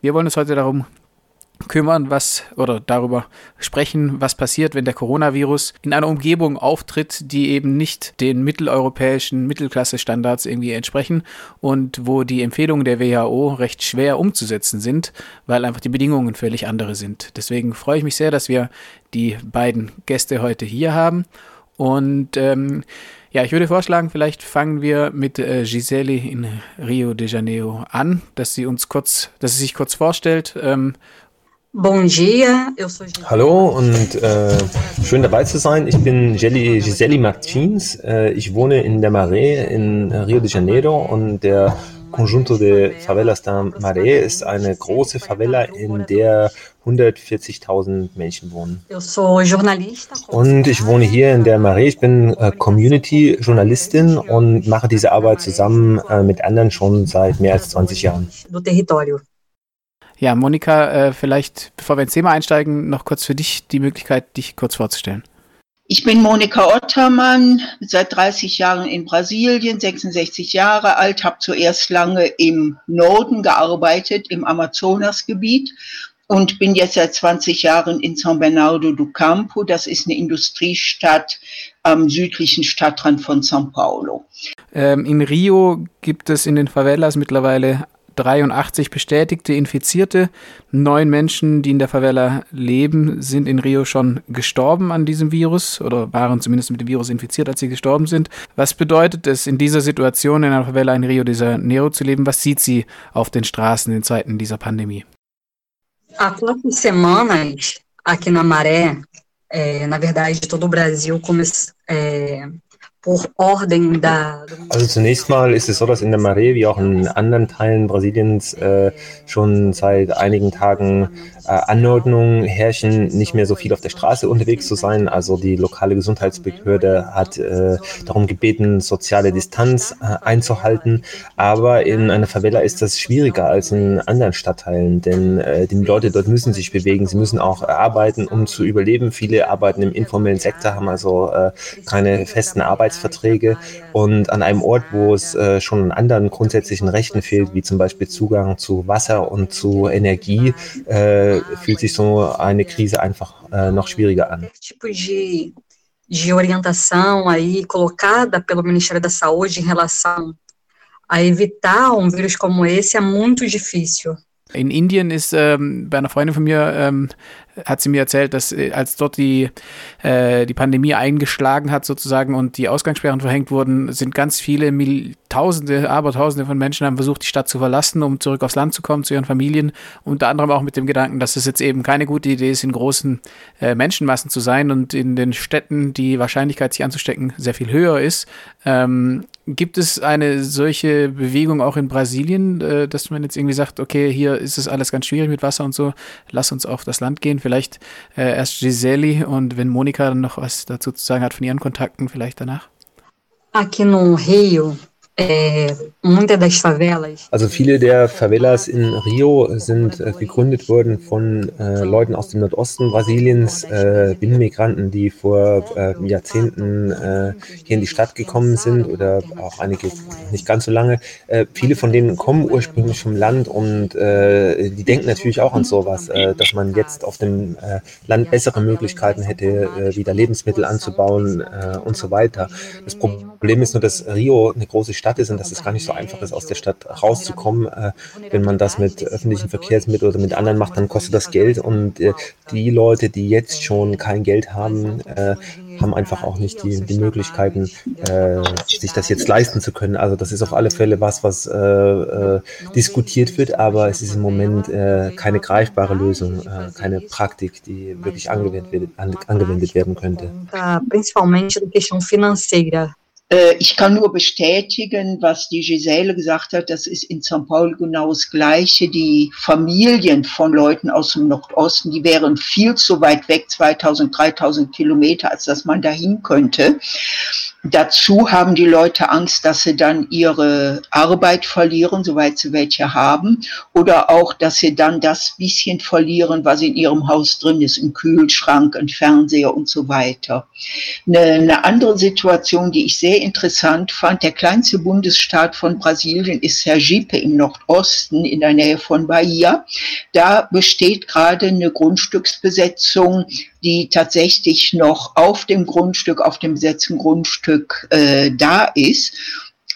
Wir wollen uns heute darum kümmern, was oder darüber sprechen, was passiert, wenn der Coronavirus in einer Umgebung auftritt, die eben nicht den mitteleuropäischen Mittelklasse-Standards irgendwie entsprechen und wo die Empfehlungen der WHO recht schwer umzusetzen sind, weil einfach die Bedingungen völlig andere sind. Deswegen freue ich mich sehr, dass wir die beiden Gäste heute hier haben und ähm, ja, ich würde vorschlagen, vielleicht fangen wir mit äh, Gisele in Rio de Janeiro an, dass sie uns kurz, dass sie sich kurz vorstellt, ähm, Hallo und äh, schön dabei zu sein. Ich bin Gisele, Gisele Martins. Äh, ich wohne in der Maré in Rio de Janeiro und der Conjunto de Favelas da Maré ist eine große Favela, in der 140.000 Menschen wohnen. Und ich wohne hier in der Maré. Ich bin äh, Community-Journalistin und mache diese Arbeit zusammen äh, mit anderen schon seit mehr als 20 Jahren. Ja, Monika, äh, vielleicht, bevor wir ins Thema einsteigen, noch kurz für dich die Möglichkeit, dich kurz vorzustellen. Ich bin Monika Ottermann, seit 30 Jahren in Brasilien, 66 Jahre alt, habe zuerst lange im Norden gearbeitet, im Amazonasgebiet und bin jetzt seit 20 Jahren in São Bernardo do Campo. Das ist eine Industriestadt am südlichen Stadtrand von São Paulo. Ähm, in Rio gibt es in den Favelas mittlerweile 83 bestätigte Infizierte. Neun Menschen, die in der Favela leben, sind in Rio schon gestorben an diesem Virus oder waren zumindest mit dem Virus infiziert, als sie gestorben sind. Was bedeutet es, in dieser Situation in einer Favela in Rio de Janeiro zu leben? Was sieht sie auf den Straßen in Zeiten dieser Pandemie? Há quatro semanas, aqui na Maré, é, na verdade, todo o Brasil come, é, Also zunächst mal ist es so, dass in der Maré wie auch in anderen Teilen Brasiliens äh, schon seit einigen Tagen äh, Anordnungen herrschen, nicht mehr so viel auf der Straße unterwegs zu sein. Also die lokale Gesundheitsbehörde hat äh, darum gebeten, soziale Distanz äh, einzuhalten. Aber in einer Favela ist das schwieriger als in anderen Stadtteilen, denn äh, die Leute dort müssen sich bewegen, sie müssen auch arbeiten, um zu überleben. Viele arbeiten im informellen Sektor, haben also äh, keine festen Arbeits Arbeitsverträge und an einem Ort, wo es äh, schon an anderen grundsätzlichen Rechten fehlt, wie zum Beispiel Zugang zu Wasser und zu Energie, äh, fühlt sich so eine Krise einfach äh, noch schwieriger an. de orientação aí colocada pelo Ministério da Saúde em relação a evitar um vírus como esse é muito difícil. In Indien ist ähm, bei einer Freundin von mir ähm, hat sie mir erzählt, dass äh, als dort die, äh, die Pandemie eingeschlagen hat sozusagen und die Ausgangssperren verhängt wurden, sind ganz viele Mil Tausende, Abertausende von Menschen haben versucht, die Stadt zu verlassen, um zurück aufs Land zu kommen, zu ihren Familien. Unter anderem auch mit dem Gedanken, dass es jetzt eben keine gute Idee ist, in großen äh, Menschenmassen zu sein und in den Städten die Wahrscheinlichkeit, sich anzustecken, sehr viel höher ist. Ähm, gibt es eine solche Bewegung auch in Brasilien, äh, dass man jetzt irgendwie sagt, okay, hier ist es alles ganz schwierig mit Wasser und so, lass uns auf das Land gehen. Vielleicht äh, erst Giseli und wenn Monika dann noch was dazu zu sagen hat von ihren Kontakten, vielleicht danach. Aqui no Rio, also viele der Favelas in Rio sind äh, gegründet worden von äh, Leuten aus dem Nordosten Brasiliens, äh, Binnenmigranten, die vor äh, Jahrzehnten äh, hier in die Stadt gekommen sind oder auch einige nicht ganz so lange. viele von denen kommen ursprünglich vom Land und die denken natürlich auch an sowas, dass man jetzt auf dem Land bessere Möglichkeiten hätte, wieder Lebensmittel anzubauen und so weiter. Das Problem ist nur, dass Rio eine große Stadt ist und dass es gar nicht so einfach ist, aus der Stadt rauszukommen. Äh, wenn man das mit öffentlichen Verkehrsmitteln oder mit anderen macht, dann kostet das Geld. Und äh, die Leute, die jetzt schon kein Geld haben, äh, haben einfach auch nicht die, die Möglichkeiten, äh, sich das jetzt leisten zu können. Also das ist auf alle Fälle was, was äh, äh, diskutiert wird, aber es ist im Moment äh, keine greifbare Lösung, äh, keine Praktik, die wirklich angewendet, an, angewendet werden könnte. Principalmente da questão financeira. Äh, ich kann nur bestätigen, was die Giselle gesagt hat. Das ist in St. Paul genau das Gleiche. Die Familien von Leuten aus dem Nordosten, die wären viel zu weit weg, 2000, 3000 Kilometer, als dass man dahin könnte. Dazu haben die Leute Angst, dass sie dann ihre Arbeit verlieren, soweit sie welche haben, oder auch, dass sie dann das bisschen verlieren, was in ihrem Haus drin ist, ein Kühlschrank, ein Fernseher und so weiter. Eine andere Situation, die ich sehr interessant fand, der kleinste Bundesstaat von Brasilien ist Sergipe im Nordosten in der Nähe von Bahia. Da besteht gerade eine Grundstücksbesetzung die tatsächlich noch auf dem Grundstück, auf dem besetzten Grundstück äh, da ist.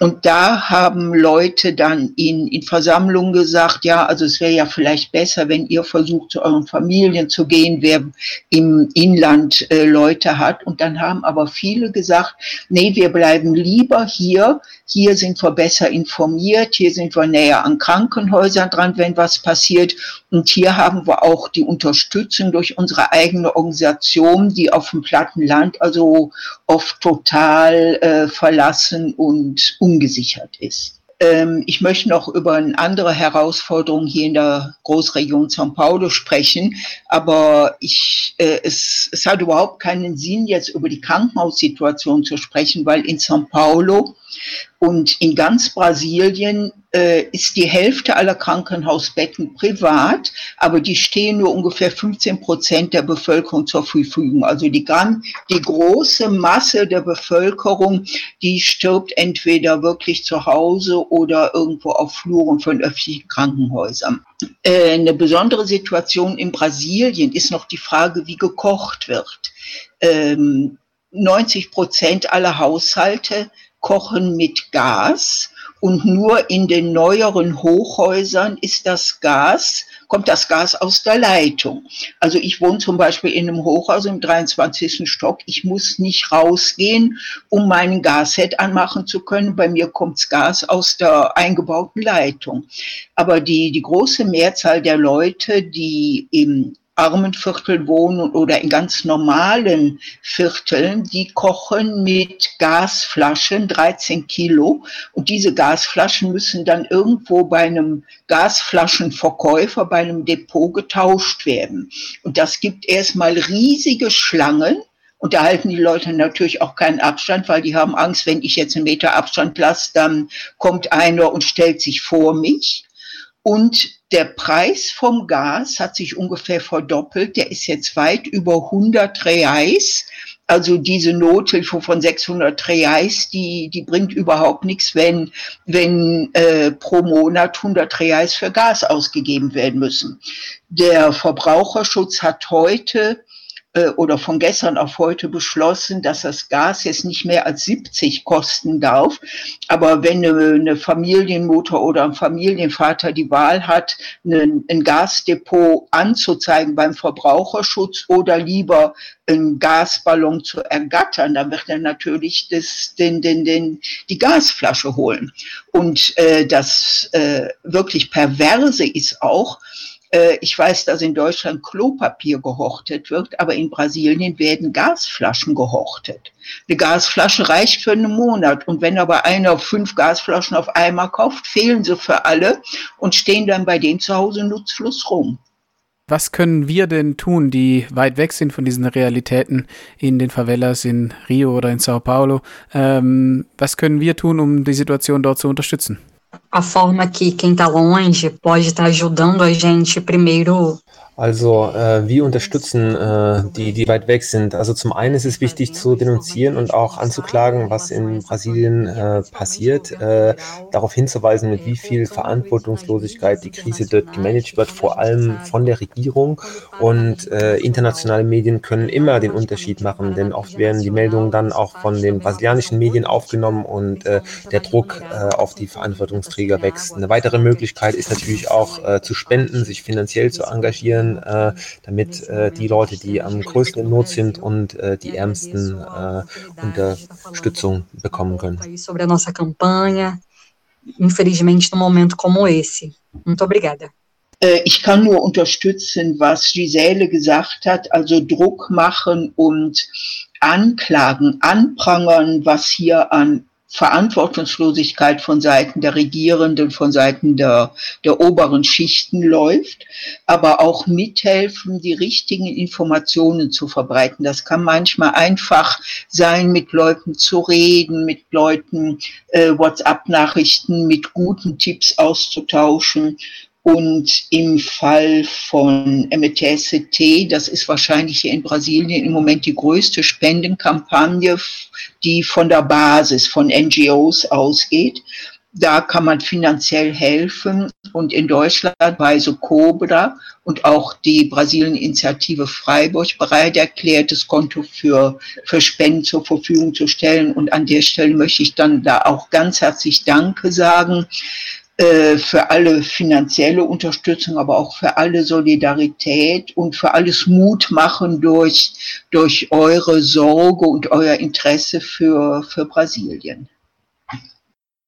Und da haben Leute dann in, in Versammlungen gesagt, ja, also es wäre ja vielleicht besser, wenn ihr versucht, zu euren Familien zu gehen, wer im Inland äh, Leute hat. Und dann haben aber viele gesagt, nee, wir bleiben lieber hier. Hier sind wir besser informiert. Hier sind wir näher an Krankenhäusern dran, wenn was passiert. Und hier haben wir auch die Unterstützung durch unsere eigene Organisation, die auf dem platten Land also oft total äh, verlassen und ungesichert ist. Ähm, ich möchte noch über eine andere Herausforderung hier in der Großregion São Paulo sprechen, aber ich, äh, es, es hat überhaupt keinen Sinn, jetzt über die Krankenhaussituation zu sprechen, weil in São Paulo und in ganz Brasilien ist die Hälfte aller Krankenhausbetten privat, aber die stehen nur ungefähr 15 Prozent der Bevölkerung zur Verfügung. Also die, die große Masse der Bevölkerung, die stirbt entweder wirklich zu Hause oder irgendwo auf Fluren von öffentlichen Krankenhäusern. Äh, eine besondere Situation in Brasilien ist noch die Frage, wie gekocht wird. Ähm, 90 Prozent aller Haushalte kochen mit Gas und nur in den neueren Hochhäusern ist das Gas, kommt das Gas aus der Leitung. Also ich wohne zum Beispiel in einem Hochhaus im 23. Stock. Ich muss nicht rausgehen, um meinen Gashead anmachen zu können. Bei mir kommt Gas aus der eingebauten Leitung. Aber die, die große Mehrzahl der Leute, die im Armenviertel wohnen oder in ganz normalen Vierteln, die kochen mit Gasflaschen, 13 Kilo. Und diese Gasflaschen müssen dann irgendwo bei einem Gasflaschenverkäufer, bei einem Depot getauscht werden. Und das gibt erstmal riesige Schlangen. Und da halten die Leute natürlich auch keinen Abstand, weil die haben Angst, wenn ich jetzt einen Meter Abstand lasse, dann kommt einer und stellt sich vor mich. Und der Preis vom Gas hat sich ungefähr verdoppelt. Der ist jetzt weit über 100 Reais. Also diese Nothilfe von 600 Reais, die, die bringt überhaupt nichts, wenn, wenn äh, pro Monat 100 Reais für Gas ausgegeben werden müssen. Der Verbraucherschutz hat heute äh, oder von gestern auf heute beschlossen, dass das Gas jetzt nicht mehr als 70 kosten darf. Aber wenn eine, Familienmutter oder ein Familienvater die Wahl hat, ein Gasdepot anzuzeigen beim Verbraucherschutz oder lieber einen Gasballon zu ergattern, dann wird er natürlich das, den, den, den, die Gasflasche holen. Und äh, das äh, wirklich Perverse ist auch, ich weiß, dass in Deutschland Klopapier gehortet wird, aber in Brasilien werden Gasflaschen gehortet. Eine Gasflasche reicht für einen Monat. Und wenn aber einer fünf Gasflaschen auf einmal kauft, fehlen sie für alle und stehen dann bei dem zu Hause nutzlos rum. Was können wir denn tun, die weit weg sind von diesen Realitäten in den Favelas in Rio oder in Sao Paulo? Ähm, was können wir tun, um die Situation dort zu unterstützen? A forma que quem está longe pode estar tá ajudando a gente primeiro Also äh, wir unterstützen äh, die, die weit weg sind. Also zum einen ist es wichtig zu denunzieren und auch anzuklagen, was in Brasilien äh, passiert, äh, darauf hinzuweisen, mit wie viel Verantwortungslosigkeit die Krise dort gemanagt wird, vor allem von der Regierung. Und äh, internationale Medien können immer den Unterschied machen, denn oft werden die Meldungen dann auch von den brasilianischen Medien aufgenommen und äh, der Druck äh, auf die Verantwortungsträger wächst. Eine weitere Möglichkeit ist natürlich auch äh, zu spenden, sich finanziell zu engagieren können, äh, damit äh, die Leute, die am größten in Not sind und äh, die Ärmsten äh, Unterstützung bekommen können. Sobre a nossa campanha, infelizmente num momento como esse. Muito obrigada. Äh, ich kann nur unterstützen, was Gisele gesagt hat, also Druck machen und anklagen, anprangern, was hier an Verantwortungslosigkeit von Seiten der Regierenden, von Seiten der, der oberen Schichten läuft, aber auch mithelfen, die richtigen Informationen zu verbreiten. Das kann manchmal einfach sein, mit Leuten zu reden, mit Leuten äh, WhatsApp-Nachrichten, mit guten Tipps auszutauschen und im Fall von MTST, das ist wahrscheinlich hier in Brasilien im Moment die größte Spendenkampagne, die von der Basis, von NGOs ausgeht. Da kann man finanziell helfen. Und in Deutschland war so Cobra und auch die Brasilien-Initiative Freiburg bereit erklärt, das Konto für, für Spenden zur Verfügung zu stellen. Und an der Stelle möchte ich dann da auch ganz herzlich Danke sagen für alle finanzielle Unterstützung, aber auch für alle Solidarität und für alles Mut machen durch, durch eure Sorge und euer Interesse für, für Brasilien.